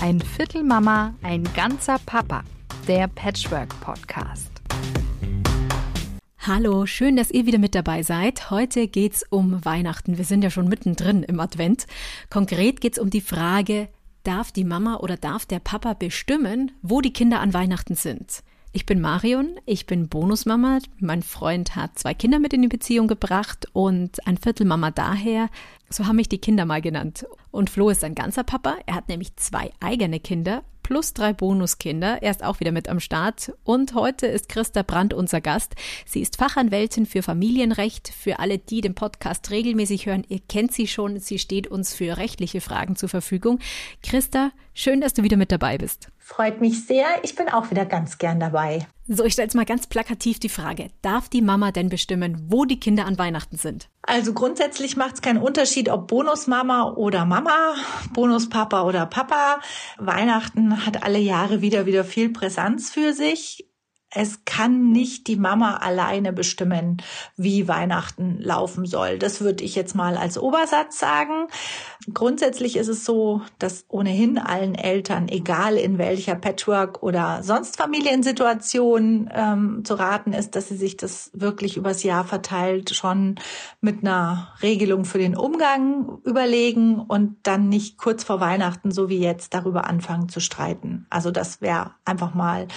Ein Viertel Mama, ein ganzer Papa. Der Patchwork Podcast. Hallo, schön, dass ihr wieder mit dabei seid. Heute geht's um Weihnachten. Wir sind ja schon mittendrin im Advent. Konkret geht's um die Frage, darf die Mama oder darf der Papa bestimmen, wo die Kinder an Weihnachten sind? Ich bin Marion, ich bin Bonusmama. Mein Freund hat zwei Kinder mit in die Beziehung gebracht und ein Viertelmama daher. So haben mich die Kinder mal genannt. Und Flo ist ein ganzer Papa. Er hat nämlich zwei eigene Kinder plus drei Bonuskinder. Er ist auch wieder mit am Start. Und heute ist Christa Brandt unser Gast. Sie ist Fachanwältin für Familienrecht. Für alle, die den Podcast regelmäßig hören, ihr kennt sie schon. Sie steht uns für rechtliche Fragen zur Verfügung. Christa, schön, dass du wieder mit dabei bist. Freut mich sehr. Ich bin auch wieder ganz gern dabei. So, ich stelle jetzt mal ganz plakativ die Frage. Darf die Mama denn bestimmen, wo die Kinder an Weihnachten sind? Also grundsätzlich macht es keinen Unterschied, ob Bonusmama oder Mama, Bonuspapa oder Papa. Weihnachten hat alle Jahre wieder wieder viel Präsenz für sich es kann nicht die Mama alleine bestimmen, wie Weihnachten laufen soll. Das würde ich jetzt mal als Obersatz sagen. Grundsätzlich ist es so, dass ohnehin allen Eltern, egal in welcher Patchwork oder sonst Familiensituation ähm, zu raten ist, dass sie sich das wirklich übers Jahr verteilt schon mit einer Regelung für den Umgang überlegen und dann nicht kurz vor Weihnachten, so wie jetzt, darüber anfangen zu streiten. Also das wäre einfach mal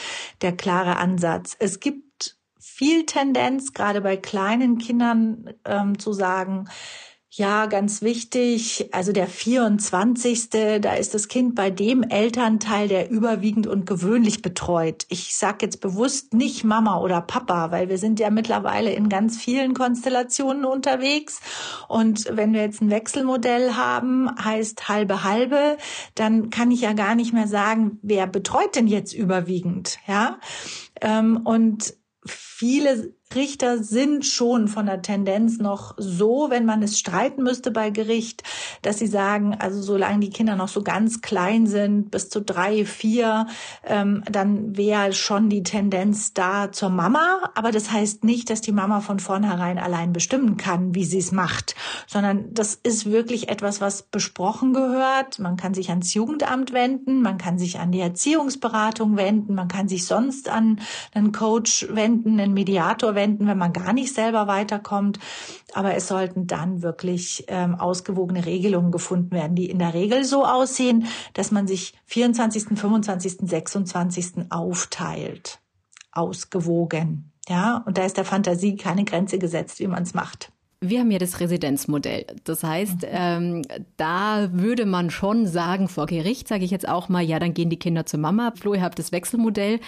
der klare Ansatz Ansatz. Es gibt viel Tendenz, gerade bei kleinen Kindern, ähm, zu sagen, ja, ganz wichtig. Also der 24. Da ist das Kind bei dem Elternteil, der überwiegend und gewöhnlich betreut. Ich sag jetzt bewusst nicht Mama oder Papa, weil wir sind ja mittlerweile in ganz vielen Konstellationen unterwegs. Und wenn wir jetzt ein Wechselmodell haben, heißt halbe halbe, dann kann ich ja gar nicht mehr sagen, wer betreut denn jetzt überwiegend, ja? Ähm, und viele Richter sind schon von der Tendenz noch so, wenn man es streiten müsste bei Gericht, dass sie sagen, also solange die Kinder noch so ganz klein sind, bis zu drei, vier, ähm, dann wäre schon die Tendenz da zur Mama. Aber das heißt nicht, dass die Mama von vornherein allein bestimmen kann, wie sie es macht, sondern das ist wirklich etwas, was besprochen gehört. Man kann sich ans Jugendamt wenden, man kann sich an die Erziehungsberatung wenden, man kann sich sonst an einen Coach wenden, einen Mediator wenden verwenden, wenn man gar nicht selber weiterkommt. Aber es sollten dann wirklich ähm, ausgewogene Regelungen gefunden werden, die in der Regel so aussehen, dass man sich 24., 25., 26. aufteilt. Ausgewogen. Ja, und da ist der Fantasie keine Grenze gesetzt, wie man es macht. Wir haben ja das Residenzmodell. Das heißt, ähm, da würde man schon sagen, vor Gericht sage ich jetzt auch mal, ja, dann gehen die Kinder zur Mama. Flo, ihr habt das Wechselmodell.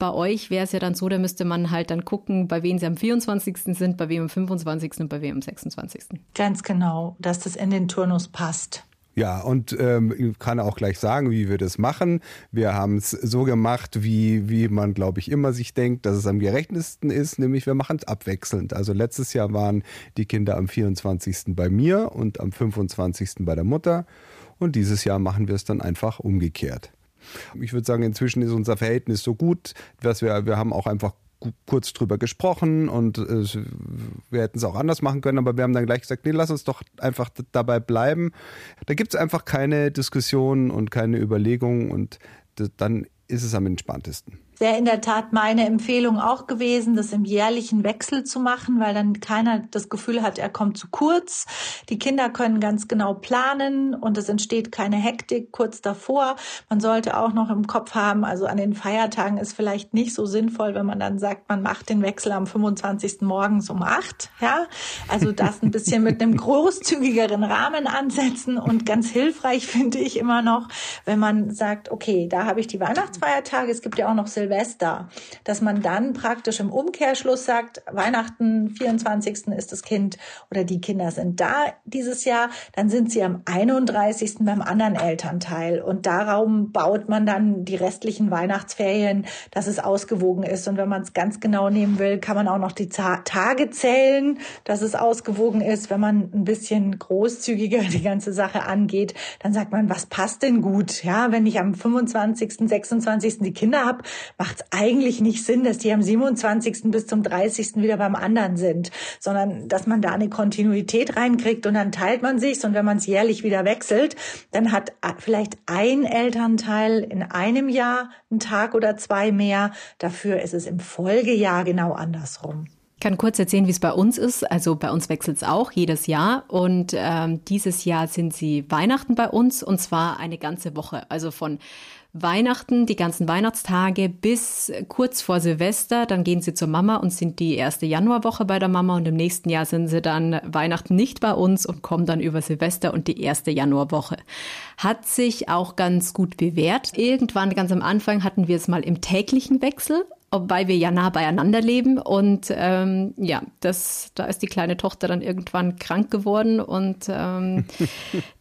Bei euch wäre es ja dann so, da müsste man halt dann gucken, bei wem sie am 24. sind, bei wem am 25. und bei wem am 26. Ganz genau, dass das in den Turnus passt. Ja, und ähm, ich kann auch gleich sagen, wie wir das machen. Wir haben es so gemacht, wie, wie man, glaube ich, immer sich denkt, dass es am gerechtesten ist, nämlich wir machen es abwechselnd. Also letztes Jahr waren die Kinder am 24. bei mir und am 25. bei der Mutter. Und dieses Jahr machen wir es dann einfach umgekehrt. Ich würde sagen, inzwischen ist unser Verhältnis so gut, dass wir, wir haben auch einfach kurz drüber gesprochen und äh, wir hätten es auch anders machen können, aber wir haben dann gleich gesagt, nee, lass uns doch einfach dabei bleiben. Da gibt es einfach keine Diskussion und keine Überlegung und dann ist es am entspanntesten wäre in der Tat meine Empfehlung auch gewesen, das im jährlichen Wechsel zu machen, weil dann keiner das Gefühl hat, er kommt zu kurz. Die Kinder können ganz genau planen und es entsteht keine Hektik kurz davor. Man sollte auch noch im Kopf haben, also an den Feiertagen ist vielleicht nicht so sinnvoll, wenn man dann sagt, man macht den Wechsel am 25. morgens um acht. Ja, also das ein bisschen mit einem großzügigeren Rahmen ansetzen und ganz hilfreich finde ich immer noch, wenn man sagt, okay, da habe ich die Weihnachtsfeiertage, es gibt ja auch noch Silvester Silvester, dass man dann praktisch im Umkehrschluss sagt, Weihnachten, 24. ist das Kind oder die Kinder sind da dieses Jahr, dann sind sie am 31. beim anderen Elternteil und darum baut man dann die restlichen Weihnachtsferien, dass es ausgewogen ist und wenn man es ganz genau nehmen will, kann man auch noch die Tage zählen, dass es ausgewogen ist, wenn man ein bisschen großzügiger die ganze Sache angeht, dann sagt man, was passt denn gut? Ja, wenn ich am 25., 26. die Kinder habe, macht es eigentlich nicht Sinn, dass die am 27. bis zum 30. wieder beim anderen sind, sondern dass man da eine Kontinuität reinkriegt und dann teilt man sich's und wenn man es jährlich wieder wechselt, dann hat vielleicht ein Elternteil in einem Jahr einen Tag oder zwei mehr. Dafür ist es im Folgejahr genau andersrum. Ich kann kurz erzählen, wie es bei uns ist. Also bei uns wechselt es auch jedes Jahr. Und ähm, dieses Jahr sind sie Weihnachten bei uns und zwar eine ganze Woche. Also von Weihnachten, die ganzen Weihnachtstage bis kurz vor Silvester. Dann gehen sie zur Mama und sind die erste Januarwoche bei der Mama und im nächsten Jahr sind sie dann Weihnachten nicht bei uns und kommen dann über Silvester und die erste Januarwoche. Hat sich auch ganz gut bewährt. Irgendwann ganz am Anfang hatten wir es mal im täglichen Wechsel wobei wir ja nah beieinander leben. Und ähm, ja, das, da ist die kleine Tochter dann irgendwann krank geworden und ähm,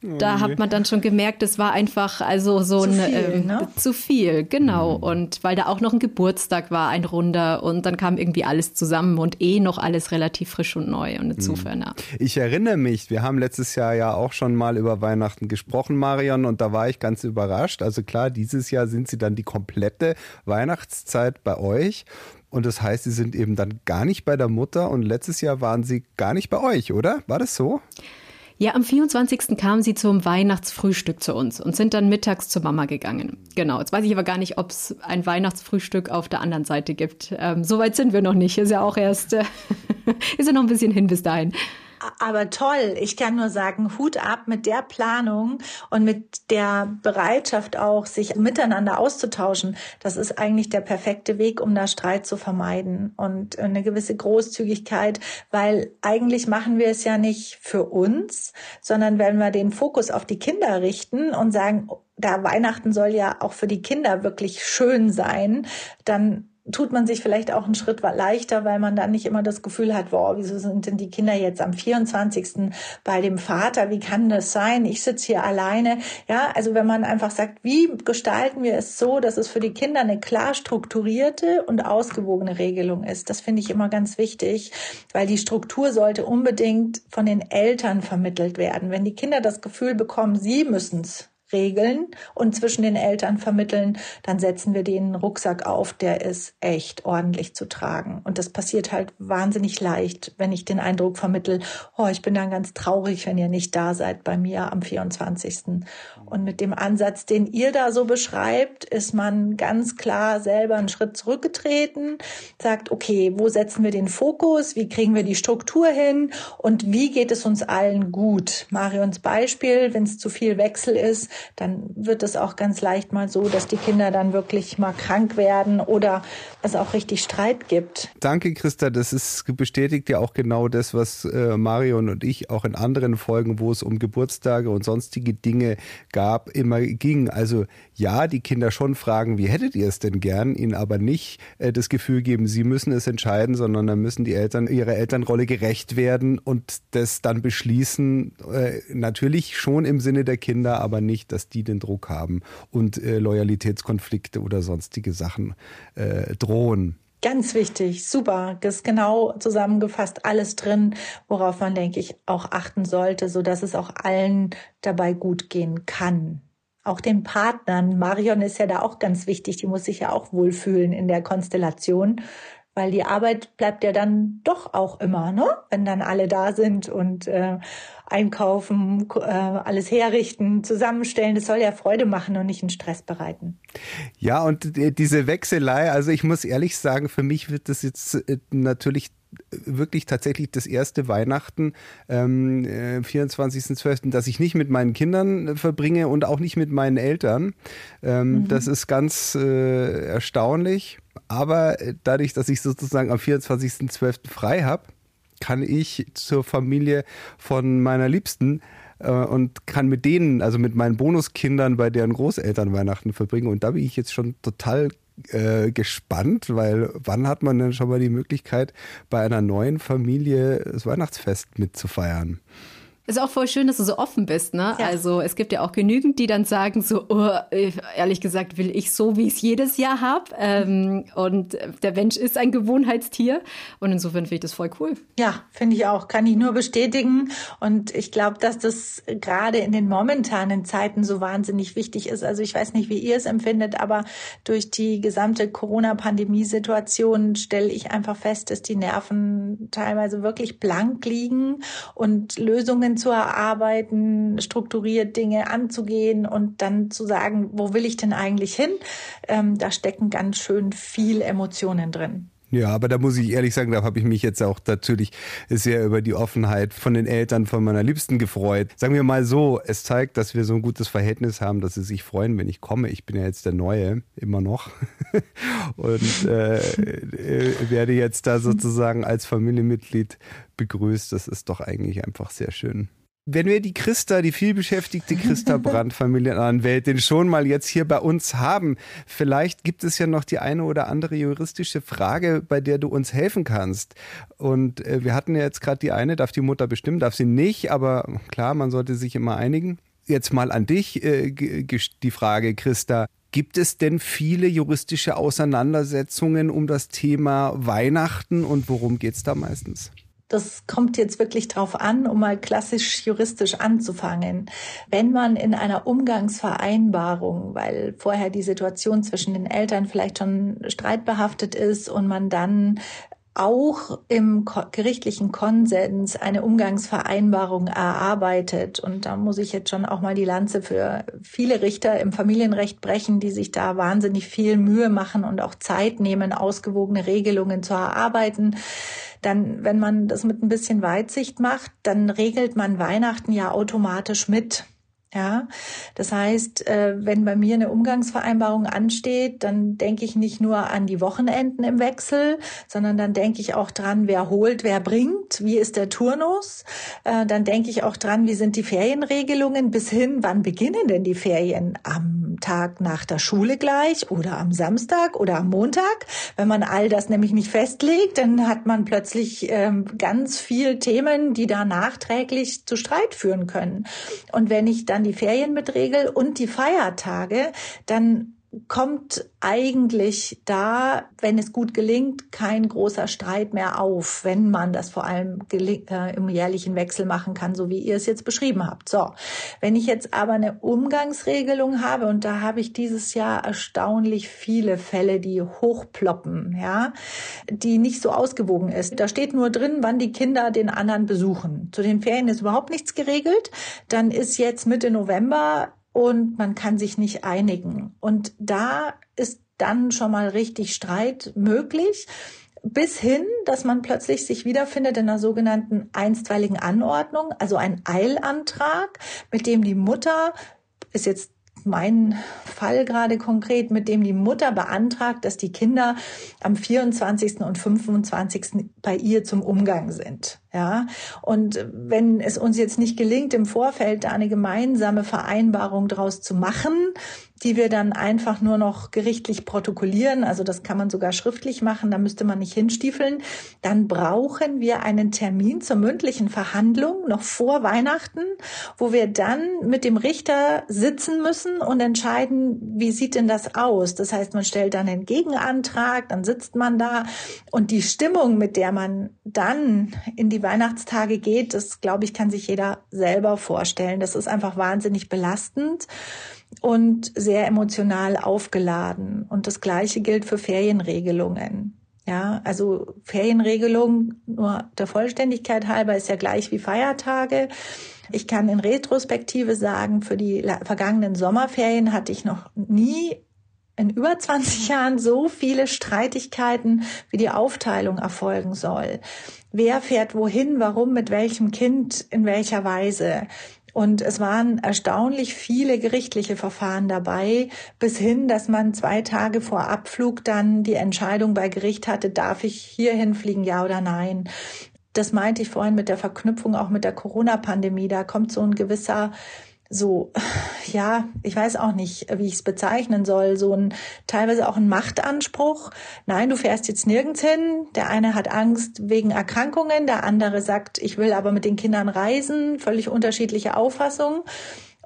oh da hat man dann schon gemerkt, es war einfach also so zu ein viel, ähm, ne? zu viel, genau. Mhm. Und weil da auch noch ein Geburtstag war, ein runder und dann kam irgendwie alles zusammen und eh noch alles relativ frisch und neu und insofern. Mhm. Ja. Ich erinnere mich, wir haben letztes Jahr ja auch schon mal über Weihnachten gesprochen, Marion, und da war ich ganz überrascht. Also klar, dieses Jahr sind sie dann die komplette Weihnachtszeit bei euch euch. Und das heißt, sie sind eben dann gar nicht bei der Mutter und letztes Jahr waren sie gar nicht bei euch, oder? War das so? Ja, am 24. kamen sie zum Weihnachtsfrühstück zu uns und sind dann mittags zur Mama gegangen. Genau. Jetzt weiß ich aber gar nicht, ob es ein Weihnachtsfrühstück auf der anderen Seite gibt. Ähm, Soweit sind wir noch nicht. Ist ja auch erst, äh, ist ja noch ein bisschen hin bis dahin. Aber toll, ich kann nur sagen, Hut ab mit der Planung und mit der Bereitschaft auch, sich miteinander auszutauschen. Das ist eigentlich der perfekte Weg, um da Streit zu vermeiden und eine gewisse Großzügigkeit, weil eigentlich machen wir es ja nicht für uns, sondern wenn wir den Fokus auf die Kinder richten und sagen, da Weihnachten soll ja auch für die Kinder wirklich schön sein, dann tut man sich vielleicht auch einen Schritt leichter, weil man dann nicht immer das Gefühl hat, wow, wieso sind denn die Kinder jetzt am 24. bei dem Vater? Wie kann das sein? Ich sitze hier alleine. Ja, also wenn man einfach sagt, wie gestalten wir es so, dass es für die Kinder eine klar strukturierte und ausgewogene Regelung ist. Das finde ich immer ganz wichtig, weil die Struktur sollte unbedingt von den Eltern vermittelt werden. Wenn die Kinder das Gefühl bekommen, sie müssen es regeln und zwischen den Eltern vermitteln, dann setzen wir den Rucksack auf, der ist echt ordentlich zu tragen. Und das passiert halt wahnsinnig leicht, wenn ich den Eindruck vermittel, oh, ich bin dann ganz traurig, wenn ihr nicht da seid bei mir am 24. Und mit dem Ansatz, den ihr da so beschreibt, ist man ganz klar selber einen Schritt zurückgetreten, sagt, okay, wo setzen wir den Fokus? Wie kriegen wir die Struktur hin? Und wie geht es uns allen gut? Marions Beispiel, wenn es zu viel Wechsel ist, dann wird es auch ganz leicht mal so, dass die Kinder dann wirklich mal krank werden oder es auch richtig Streit gibt. Danke, Christa. Das ist bestätigt ja auch genau das, was äh, Marion und ich auch in anderen Folgen, wo es um Geburtstage und sonstige Dinge gab, immer ging. Also ja, die Kinder schon fragen, wie hättet ihr es denn gern, ihnen aber nicht äh, das Gefühl geben, sie müssen es entscheiden, sondern dann müssen die Eltern ihrer Elternrolle gerecht werden und das dann beschließen, äh, natürlich schon im Sinne der Kinder, aber nicht, dass die den Druck haben und äh, Loyalitätskonflikte oder sonstige Sachen äh, drohen. Ganz wichtig, super. Das ist genau zusammengefasst alles drin, worauf man, denke ich, auch achten sollte, so dass es auch allen dabei gut gehen kann auch den Partnern. Marion ist ja da auch ganz wichtig, die muss sich ja auch wohlfühlen in der Konstellation, weil die Arbeit bleibt ja dann doch auch immer, ne? wenn dann alle da sind und äh, einkaufen, äh, alles herrichten, zusammenstellen. Das soll ja Freude machen und nicht einen Stress bereiten. Ja, und diese Wechselei, also ich muss ehrlich sagen, für mich wird das jetzt äh, natürlich wirklich tatsächlich das erste Weihnachten, ähm, 24.12., äh, dass ich nicht mit meinen Kindern äh, verbringe und auch nicht mit meinen Eltern. Ähm, mhm. Das ist ganz äh, erstaunlich. Aber äh, dadurch, dass ich sozusagen am 24.12. frei habe, kann ich zur Familie von meiner Liebsten äh, und kann mit denen, also mit meinen Bonuskindern bei deren Großeltern Weihnachten verbringen. Und da bin ich jetzt schon total äh, gespannt, weil wann hat man denn schon mal die Möglichkeit, bei einer neuen Familie das Weihnachtsfest mitzufeiern? Ist auch voll schön, dass du so offen bist, ne? Ja. Also es gibt ja auch genügend, die dann sagen so, oh, ehrlich gesagt will ich so, wie ich es jedes Jahr habe. Ähm, und der Mensch ist ein Gewohnheitstier. Und insofern finde ich das voll cool. Ja, finde ich auch. Kann ich nur bestätigen. Und ich glaube, dass das gerade in den momentanen Zeiten so wahnsinnig wichtig ist. Also ich weiß nicht, wie ihr es empfindet, aber durch die gesamte Corona-Pandemie-Situation stelle ich einfach fest, dass die Nerven teilweise wirklich blank liegen und Lösungen zu erarbeiten, strukturiert Dinge anzugehen und dann zu sagen, wo will ich denn eigentlich hin? Ähm, da stecken ganz schön viel Emotionen drin. Ja, aber da muss ich ehrlich sagen, da habe ich mich jetzt auch natürlich sehr über die Offenheit von den Eltern von meiner Liebsten gefreut. Sagen wir mal so, es zeigt, dass wir so ein gutes Verhältnis haben, dass sie sich freuen, wenn ich komme. Ich bin ja jetzt der Neue, immer noch. Und äh, äh, werde jetzt da sozusagen als Familienmitglied begrüßt. Das ist doch eigentlich einfach sehr schön wenn wir die Christa, die vielbeschäftigte Christa Brandt Familienanwältin schon mal jetzt hier bei uns haben, vielleicht gibt es ja noch die eine oder andere juristische Frage, bei der du uns helfen kannst. Und äh, wir hatten ja jetzt gerade die eine, darf die Mutter bestimmen, darf sie nicht, aber klar, man sollte sich immer einigen. Jetzt mal an dich äh, die Frage, Christa. Gibt es denn viele juristische Auseinandersetzungen um das Thema Weihnachten und worum geht es da meistens? Das kommt jetzt wirklich drauf an, um mal klassisch juristisch anzufangen. Wenn man in einer Umgangsvereinbarung, weil vorher die Situation zwischen den Eltern vielleicht schon streitbehaftet ist und man dann auch im gerichtlichen Konsens eine Umgangsvereinbarung erarbeitet. Und da muss ich jetzt schon auch mal die Lanze für viele Richter im Familienrecht brechen, die sich da wahnsinnig viel Mühe machen und auch Zeit nehmen, ausgewogene Regelungen zu erarbeiten. Dann, wenn man das mit ein bisschen Weitsicht macht, dann regelt man Weihnachten ja automatisch mit. Ja, das heißt, äh, wenn bei mir eine Umgangsvereinbarung ansteht, dann denke ich nicht nur an die Wochenenden im Wechsel, sondern dann denke ich auch dran, wer holt, wer bringt, wie ist der Turnus. Äh, dann denke ich auch dran, wie sind die Ferienregelungen bis hin, wann beginnen denn die Ferien? Am Tag nach der Schule gleich oder am Samstag oder am Montag. Wenn man all das nämlich nicht festlegt, dann hat man plötzlich ähm, ganz viel Themen, die da nachträglich zu Streit führen können. Und wenn ich dann dann die Ferien mit Regel und die Feiertage, dann kommt eigentlich da, wenn es gut gelingt, kein großer Streit mehr auf, wenn man das vor allem äh, im jährlichen Wechsel machen kann, so wie ihr es jetzt beschrieben habt. So, wenn ich jetzt aber eine Umgangsregelung habe und da habe ich dieses Jahr erstaunlich viele Fälle, die hochploppen, ja, die nicht so ausgewogen ist. Da steht nur drin, wann die Kinder den anderen besuchen. Zu den Ferien ist überhaupt nichts geregelt. Dann ist jetzt Mitte November und man kann sich nicht einigen. Und da ist dann schon mal richtig Streit möglich bis hin, dass man plötzlich sich wiederfindet in einer sogenannten einstweiligen Anordnung, also ein Eilantrag, mit dem die Mutter ist jetzt mein Fall gerade konkret, mit dem die Mutter beantragt, dass die Kinder am 24. und 25. bei ihr zum Umgang sind. Ja, und wenn es uns jetzt nicht gelingt, im Vorfeld eine gemeinsame Vereinbarung daraus zu machen, die wir dann einfach nur noch gerichtlich protokollieren, also das kann man sogar schriftlich machen, da müsste man nicht hinstiefeln, dann brauchen wir einen Termin zur mündlichen Verhandlung noch vor Weihnachten, wo wir dann mit dem Richter sitzen müssen und entscheiden, wie sieht denn das aus? Das heißt, man stellt dann einen Gegenantrag, dann sitzt man da und die Stimmung, mit der man dann in die Weihnachtstage geht, das glaube ich, kann sich jeder selber vorstellen. Das ist einfach wahnsinnig belastend und sehr emotional aufgeladen. Und das Gleiche gilt für Ferienregelungen. Ja, also Ferienregelung nur der Vollständigkeit halber ist ja gleich wie Feiertage. Ich kann in Retrospektive sagen, für die vergangenen Sommerferien hatte ich noch nie in über 20 Jahren so viele Streitigkeiten, wie die Aufteilung erfolgen soll wer fährt wohin, warum, mit welchem Kind, in welcher Weise. Und es waren erstaunlich viele gerichtliche Verfahren dabei, bis hin, dass man zwei Tage vor Abflug dann die Entscheidung bei Gericht hatte, darf ich hierhin fliegen, ja oder nein. Das meinte ich vorhin mit der Verknüpfung auch mit der Corona-Pandemie. Da kommt so ein gewisser so, ja, ich weiß auch nicht, wie ich es bezeichnen soll, so ein teilweise auch ein Machtanspruch. Nein, du fährst jetzt nirgends hin. Der eine hat Angst wegen Erkrankungen, der andere sagt, ich will aber mit den Kindern reisen, völlig unterschiedliche Auffassungen.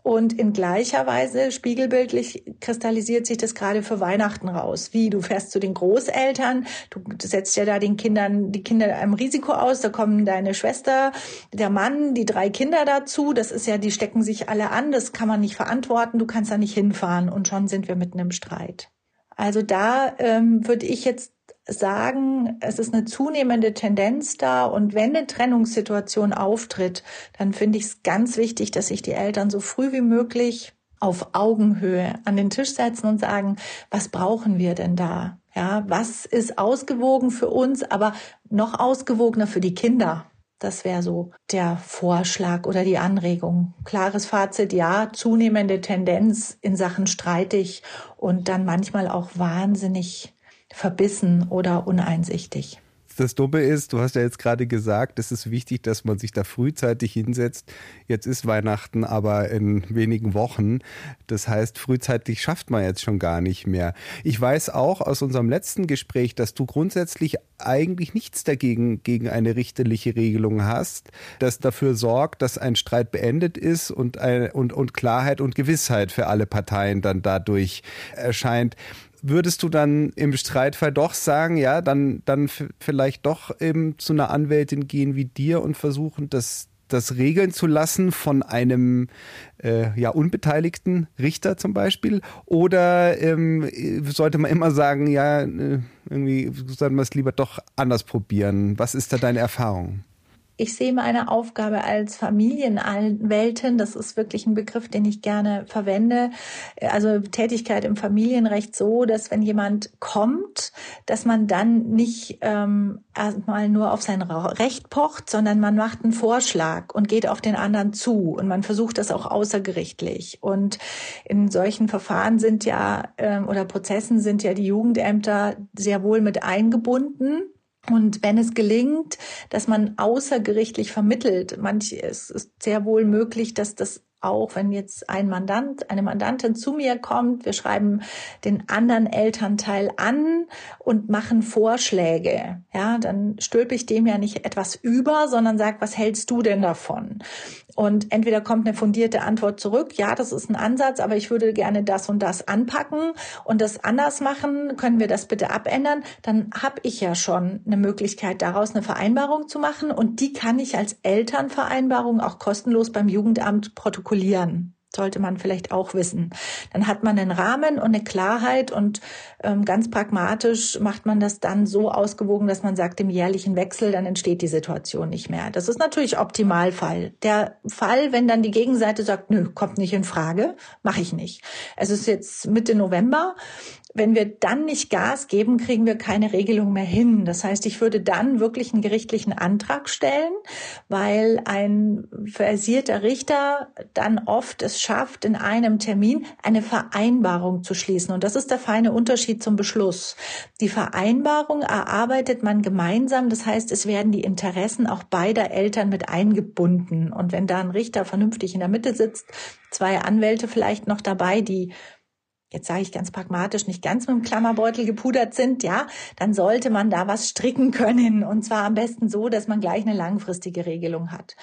Und in gleicher Weise, spiegelbildlich, kristallisiert sich das gerade für Weihnachten raus. Wie, du fährst zu den Großeltern, du setzt ja da den Kindern, die Kinder einem Risiko aus, da kommen deine Schwester, der Mann, die drei Kinder dazu, das ist ja, die stecken sich alle an, das kann man nicht verantworten, du kannst da nicht hinfahren und schon sind wir mitten im Streit. Also da ähm, würde ich jetzt sagen, es ist eine zunehmende Tendenz da und wenn eine Trennungssituation auftritt, dann finde ich es ganz wichtig, dass sich die Eltern so früh wie möglich auf Augenhöhe an den Tisch setzen und sagen, was brauchen wir denn da? Ja, was ist ausgewogen für uns, aber noch ausgewogener für die Kinder? Das wäre so der Vorschlag oder die Anregung. Klares Fazit, ja, zunehmende Tendenz in Sachen streitig und dann manchmal auch wahnsinnig verbissen oder uneinsichtig. Das Dumme ist, du hast ja jetzt gerade gesagt, es ist wichtig, dass man sich da frühzeitig hinsetzt. Jetzt ist Weihnachten aber in wenigen Wochen. Das heißt, frühzeitig schafft man jetzt schon gar nicht mehr. Ich weiß auch aus unserem letzten Gespräch, dass du grundsätzlich eigentlich nichts dagegen gegen eine richterliche Regelung hast, das dafür sorgt, dass ein Streit beendet ist und, und, und Klarheit und Gewissheit für alle Parteien dann dadurch erscheint würdest du dann im Streitfall doch sagen, ja, dann, dann vielleicht doch eben zu einer Anwältin gehen wie dir und versuchen, das, das regeln zu lassen von einem äh, ja, unbeteiligten Richter zum Beispiel? Oder ähm, sollte man immer sagen, ja, äh, irgendwie sollten wir es lieber doch anders probieren? Was ist da deine Erfahrung? Ich sehe meine Aufgabe als Familienanwältin, das ist wirklich ein Begriff, den ich gerne verwende, also Tätigkeit im Familienrecht so, dass wenn jemand kommt, dass man dann nicht ähm, erstmal nur auf sein Recht pocht, sondern man macht einen Vorschlag und geht auf den anderen zu und man versucht das auch außergerichtlich. Und in solchen Verfahren sind ja ähm, oder Prozessen sind ja die Jugendämter sehr wohl mit eingebunden. Und wenn es gelingt, dass man außergerichtlich vermittelt, manch, es ist sehr wohl möglich, dass das auch wenn jetzt ein Mandant, eine Mandantin zu mir kommt, wir schreiben den anderen Elternteil an und machen Vorschläge. Ja, dann stülpe ich dem ja nicht etwas über, sondern sag, was hältst du denn davon? Und entweder kommt eine fundierte Antwort zurück, ja, das ist ein Ansatz, aber ich würde gerne das und das anpacken und das anders machen, können wir das bitte abändern? Dann habe ich ja schon eine Möglichkeit, daraus eine Vereinbarung zu machen. Und die kann ich als Elternvereinbarung auch kostenlos beim Jugendamt protokollieren sollte man vielleicht auch wissen. Dann hat man einen Rahmen und eine Klarheit und ähm, ganz pragmatisch macht man das dann so ausgewogen, dass man sagt, im jährlichen Wechsel, dann entsteht die Situation nicht mehr. Das ist natürlich Optimalfall. Der Fall, wenn dann die Gegenseite sagt, nö, kommt nicht in Frage, mache ich nicht. Es ist jetzt Mitte November wenn wir dann nicht Gas geben, kriegen wir keine Regelung mehr hin. Das heißt, ich würde dann wirklich einen gerichtlichen Antrag stellen, weil ein versierter Richter dann oft es schafft, in einem Termin eine Vereinbarung zu schließen. Und das ist der feine Unterschied zum Beschluss. Die Vereinbarung erarbeitet man gemeinsam. Das heißt, es werden die Interessen auch beider Eltern mit eingebunden. Und wenn da ein Richter vernünftig in der Mitte sitzt, zwei Anwälte vielleicht noch dabei, die jetzt sage ich ganz pragmatisch, nicht ganz mit dem Klammerbeutel gepudert sind, ja, dann sollte man da was stricken können. Und zwar am besten so, dass man gleich eine langfristige Regelung hat.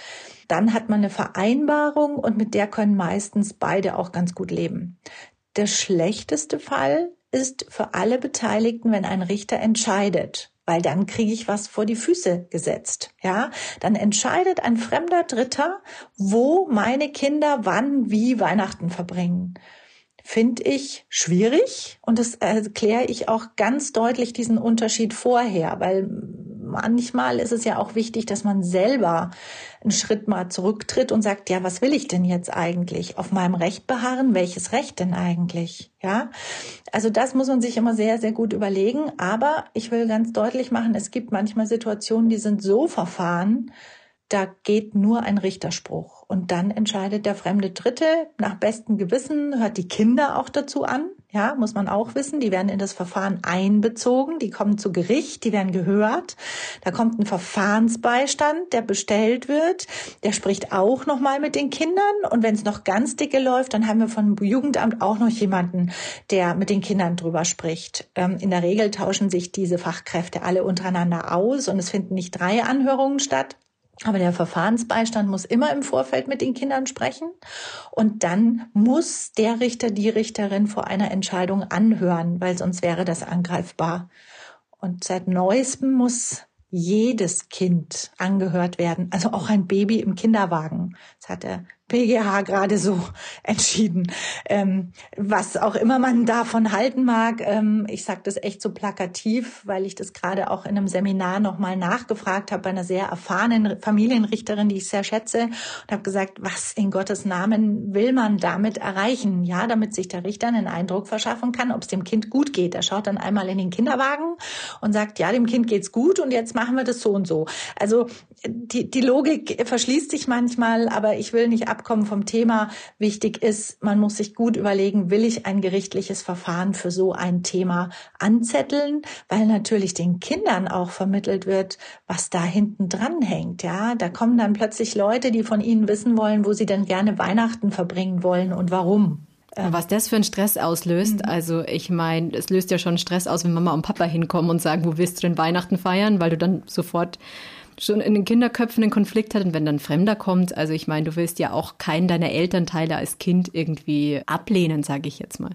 Dann hat man eine Vereinbarung und mit der können meistens beide auch ganz gut leben. Der schlechteste Fall ist für alle Beteiligten, wenn ein Richter entscheidet weil dann kriege ich was vor die Füße gesetzt. Ja, dann entscheidet ein fremder Dritter, wo meine Kinder wann wie Weihnachten verbringen finde ich schwierig und das erkläre ich auch ganz deutlich diesen Unterschied vorher, weil manchmal ist es ja auch wichtig, dass man selber einen Schritt mal zurücktritt und sagt, ja, was will ich denn jetzt eigentlich? Auf meinem Recht beharren? Welches Recht denn eigentlich? Ja? Also das muss man sich immer sehr, sehr gut überlegen. Aber ich will ganz deutlich machen, es gibt manchmal Situationen, die sind so verfahren, da geht nur ein Richterspruch. Und dann entscheidet der fremde Dritte nach bestem Gewissen, hört die Kinder auch dazu an. ja, muss man auch wissen. Die werden in das Verfahren einbezogen, die kommen zu Gericht, die werden gehört. Da kommt ein Verfahrensbeistand, der bestellt wird, der spricht auch nochmal mit den Kindern. Und wenn es noch ganz dicke läuft, dann haben wir vom Jugendamt auch noch jemanden, der mit den Kindern drüber spricht. Ähm, in der Regel tauschen sich diese Fachkräfte alle untereinander aus und es finden nicht drei Anhörungen statt, aber der Verfahrensbeistand muss immer im Vorfeld mit den Kindern sprechen und dann muss der Richter, die Richterin vor einer Entscheidung anhören, weil sonst wäre das angreifbar. Und seit neuestem muss jedes Kind angehört werden, also auch ein Baby im Kinderwagen. Hat der BGH gerade so entschieden. Ähm, was auch immer man davon halten mag, ähm, ich sage das echt so plakativ, weil ich das gerade auch in einem Seminar nochmal nachgefragt habe bei einer sehr erfahrenen Familienrichterin, die ich sehr schätze, und habe gesagt, was in Gottes Namen will man damit erreichen? Ja, damit sich der Richter einen Eindruck verschaffen kann, ob es dem Kind gut geht. Er schaut dann einmal in den Kinderwagen und sagt, ja, dem Kind geht's gut und jetzt machen wir das so und so. Also die, die Logik verschließt sich manchmal, aber ich will nicht ab Abkommen vom Thema wichtig ist, man muss sich gut überlegen, will ich ein gerichtliches Verfahren für so ein Thema anzetteln, weil natürlich den Kindern auch vermittelt wird, was da hinten dran hängt. Ja, da kommen dann plötzlich Leute, die von ihnen wissen wollen, wo sie denn gerne Weihnachten verbringen wollen und warum. Was das für einen Stress auslöst, mhm. also ich meine, es löst ja schon Stress aus, wenn Mama und Papa hinkommen und sagen, wo willst du denn Weihnachten feiern, weil du dann sofort schon in den Kinderköpfen einen Konflikt hat und wenn dann Fremder kommt, also ich meine, du willst ja auch keinen deiner Elternteile als Kind irgendwie ablehnen, sage ich jetzt mal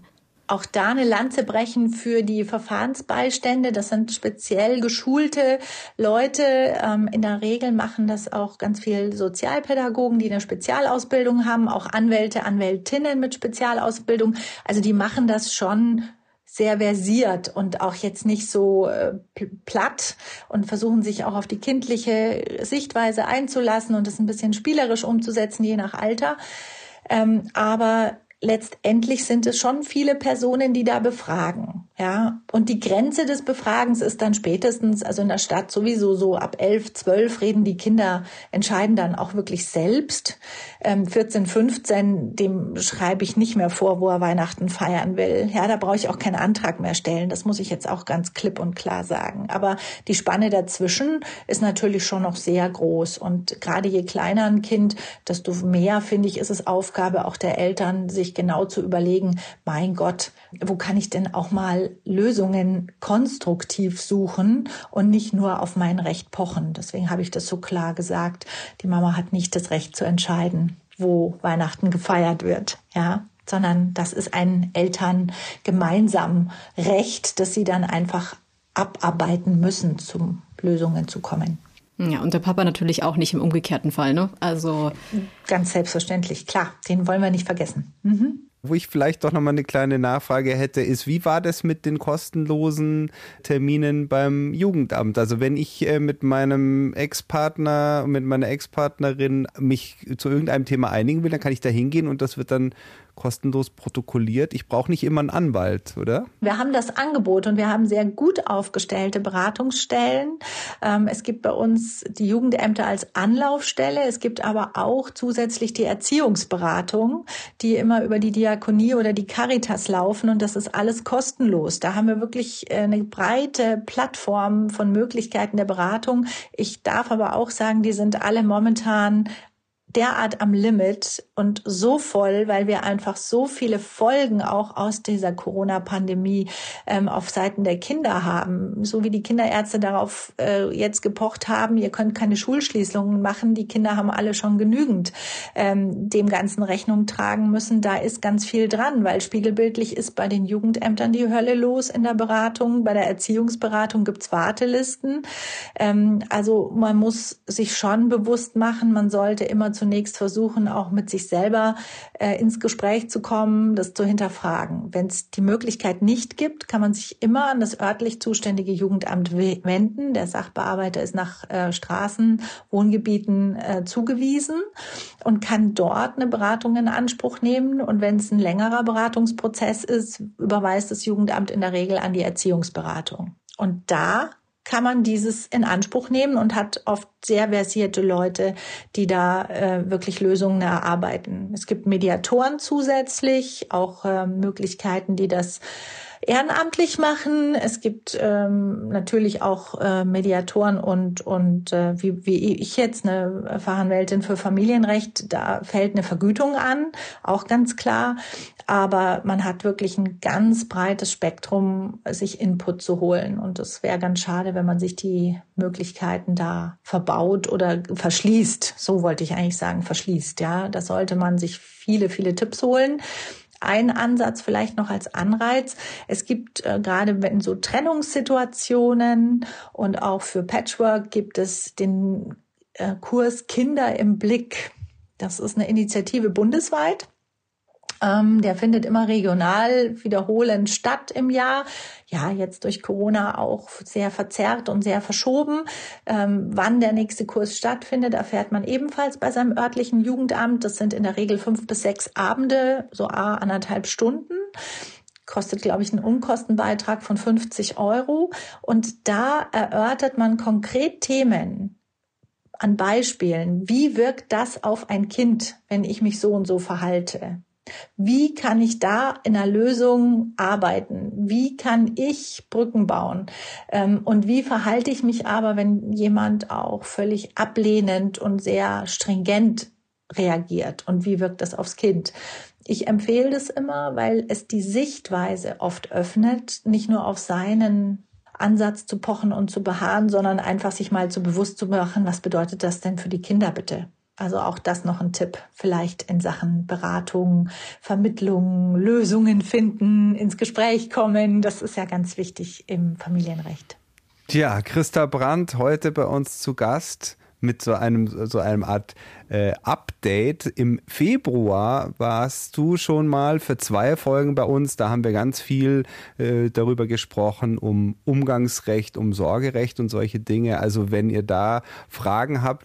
auch da eine Lanze brechen für die Verfahrensbeistände. Das sind speziell geschulte Leute. Ähm, in der Regel machen das auch ganz viel Sozialpädagogen, die eine Spezialausbildung haben, auch Anwälte, Anwältinnen mit Spezialausbildung. Also die machen das schon sehr versiert und auch jetzt nicht so äh, platt und versuchen sich auch auf die kindliche Sichtweise einzulassen und es ein bisschen spielerisch umzusetzen, je nach Alter. Ähm, aber letztendlich sind es schon viele Personen, die da befragen. Ja, und die Grenze des Befragens ist dann spätestens, also in der Stadt sowieso so ab elf, zwölf reden die Kinder, entscheiden dann auch wirklich selbst. Ähm, 14, 15, dem schreibe ich nicht mehr vor, wo er Weihnachten feiern will. Ja, da brauche ich auch keinen Antrag mehr stellen. Das muss ich jetzt auch ganz klipp und klar sagen. Aber die Spanne dazwischen ist natürlich schon noch sehr groß. Und gerade je kleiner ein Kind, desto mehr, finde ich, ist es Aufgabe auch der Eltern, sich genau zu überlegen, mein Gott, wo kann ich denn auch mal Lösungen konstruktiv suchen und nicht nur auf mein Recht pochen. Deswegen habe ich das so klar gesagt. Die Mama hat nicht das Recht zu entscheiden, wo Weihnachten gefeiert wird, ja, sondern das ist ein Eltern gemeinsam Recht, dass sie dann einfach abarbeiten müssen, zum Lösungen zu kommen. Ja, und der Papa natürlich auch nicht im umgekehrten Fall, ne? Also. Ganz selbstverständlich, klar. Den wollen wir nicht vergessen. Mhm. Wo ich vielleicht doch nochmal eine kleine Nachfrage hätte, ist, wie war das mit den kostenlosen Terminen beim Jugendamt? Also wenn ich äh, mit meinem Ex-Partner, mit meiner Ex-Partnerin mich zu irgendeinem Thema einigen will, dann kann ich da hingehen und das wird dann kostenlos protokolliert. Ich brauche nicht immer einen Anwalt, oder? Wir haben das Angebot und wir haben sehr gut aufgestellte Beratungsstellen. Ähm, es gibt bei uns die Jugendämter als Anlaufstelle. Es gibt aber auch zusätzlich die Erziehungsberatung, die immer über die Diakonie oder die Caritas laufen und das ist alles kostenlos. Da haben wir wirklich äh, eine breite Plattform von Möglichkeiten der Beratung. Ich darf aber auch sagen, die sind alle momentan derart am Limit und so voll, weil wir einfach so viele Folgen auch aus dieser Corona-Pandemie ähm, auf Seiten der Kinder haben. So wie die Kinderärzte darauf äh, jetzt gepocht haben, ihr könnt keine Schulschließungen machen, die Kinder haben alle schon genügend ähm, dem Ganzen Rechnung tragen müssen. Da ist ganz viel dran, weil spiegelbildlich ist bei den Jugendämtern die Hölle los in der Beratung. Bei der Erziehungsberatung gibt's Wartelisten. Ähm, also man muss sich schon bewusst machen, man sollte immer zu zunächst versuchen, auch mit sich selber äh, ins Gespräch zu kommen, das zu hinterfragen. Wenn es die Möglichkeit nicht gibt, kann man sich immer an das örtlich zuständige Jugendamt wenden. Der Sachbearbeiter ist nach äh, Straßen, Wohngebieten äh, zugewiesen und kann dort eine Beratung in Anspruch nehmen. Und wenn es ein längerer Beratungsprozess ist, überweist das Jugendamt in der Regel an die Erziehungsberatung. Und da kann man dieses in Anspruch nehmen und hat oft sehr versierte Leute, die da äh, wirklich Lösungen erarbeiten. Es gibt Mediatoren zusätzlich, auch äh, Möglichkeiten, die das ehrenamtlich machen. Es gibt ähm, natürlich auch äh, Mediatoren und, und äh, wie, wie ich jetzt, eine Fachanwältin für Familienrecht, da fällt eine Vergütung an, auch ganz klar. Aber man hat wirklich ein ganz breites Spektrum, sich Input zu holen. Und es wäre ganz schade, wenn man sich die Möglichkeiten da verbaut oder verschließt. So wollte ich eigentlich sagen, verschließt. Ja, da sollte man sich viele, viele Tipps holen ein Ansatz vielleicht noch als Anreiz. Es gibt äh, gerade in so Trennungssituationen und auch für Patchwork gibt es den äh, Kurs Kinder im Blick. Das ist eine Initiative bundesweit. Ähm, der findet immer regional wiederholend statt im Jahr. Ja, jetzt durch Corona auch sehr verzerrt und sehr verschoben. Ähm, wann der nächste Kurs stattfindet, erfährt man ebenfalls bei seinem örtlichen Jugendamt. Das sind in der Regel fünf bis sechs Abende, so a anderthalb Stunden kostet, glaube ich, einen Unkostenbeitrag von 50 Euro. Und da erörtert man konkret Themen an Beispielen. Wie wirkt das auf ein Kind, wenn ich mich so und so verhalte? Wie kann ich da in einer Lösung arbeiten? Wie kann ich Brücken bauen? Ähm, und wie verhalte ich mich aber, wenn jemand auch völlig ablehnend und sehr stringent reagiert? Und wie wirkt das aufs Kind? Ich empfehle das immer, weil es die Sichtweise oft öffnet, nicht nur auf seinen Ansatz zu pochen und zu beharren, sondern einfach sich mal zu bewusst zu machen, was bedeutet das denn für die Kinder bitte? Also auch das noch ein Tipp, vielleicht in Sachen Beratung, Vermittlung, Lösungen finden, ins Gespräch kommen. Das ist ja ganz wichtig im Familienrecht. Tja, Christa Brandt heute bei uns zu Gast mit so einem so einem Art äh, Update. Im Februar warst du schon mal für zwei Folgen bei uns. Da haben wir ganz viel äh, darüber gesprochen, um Umgangsrecht, um Sorgerecht und solche Dinge. Also wenn ihr da Fragen habt,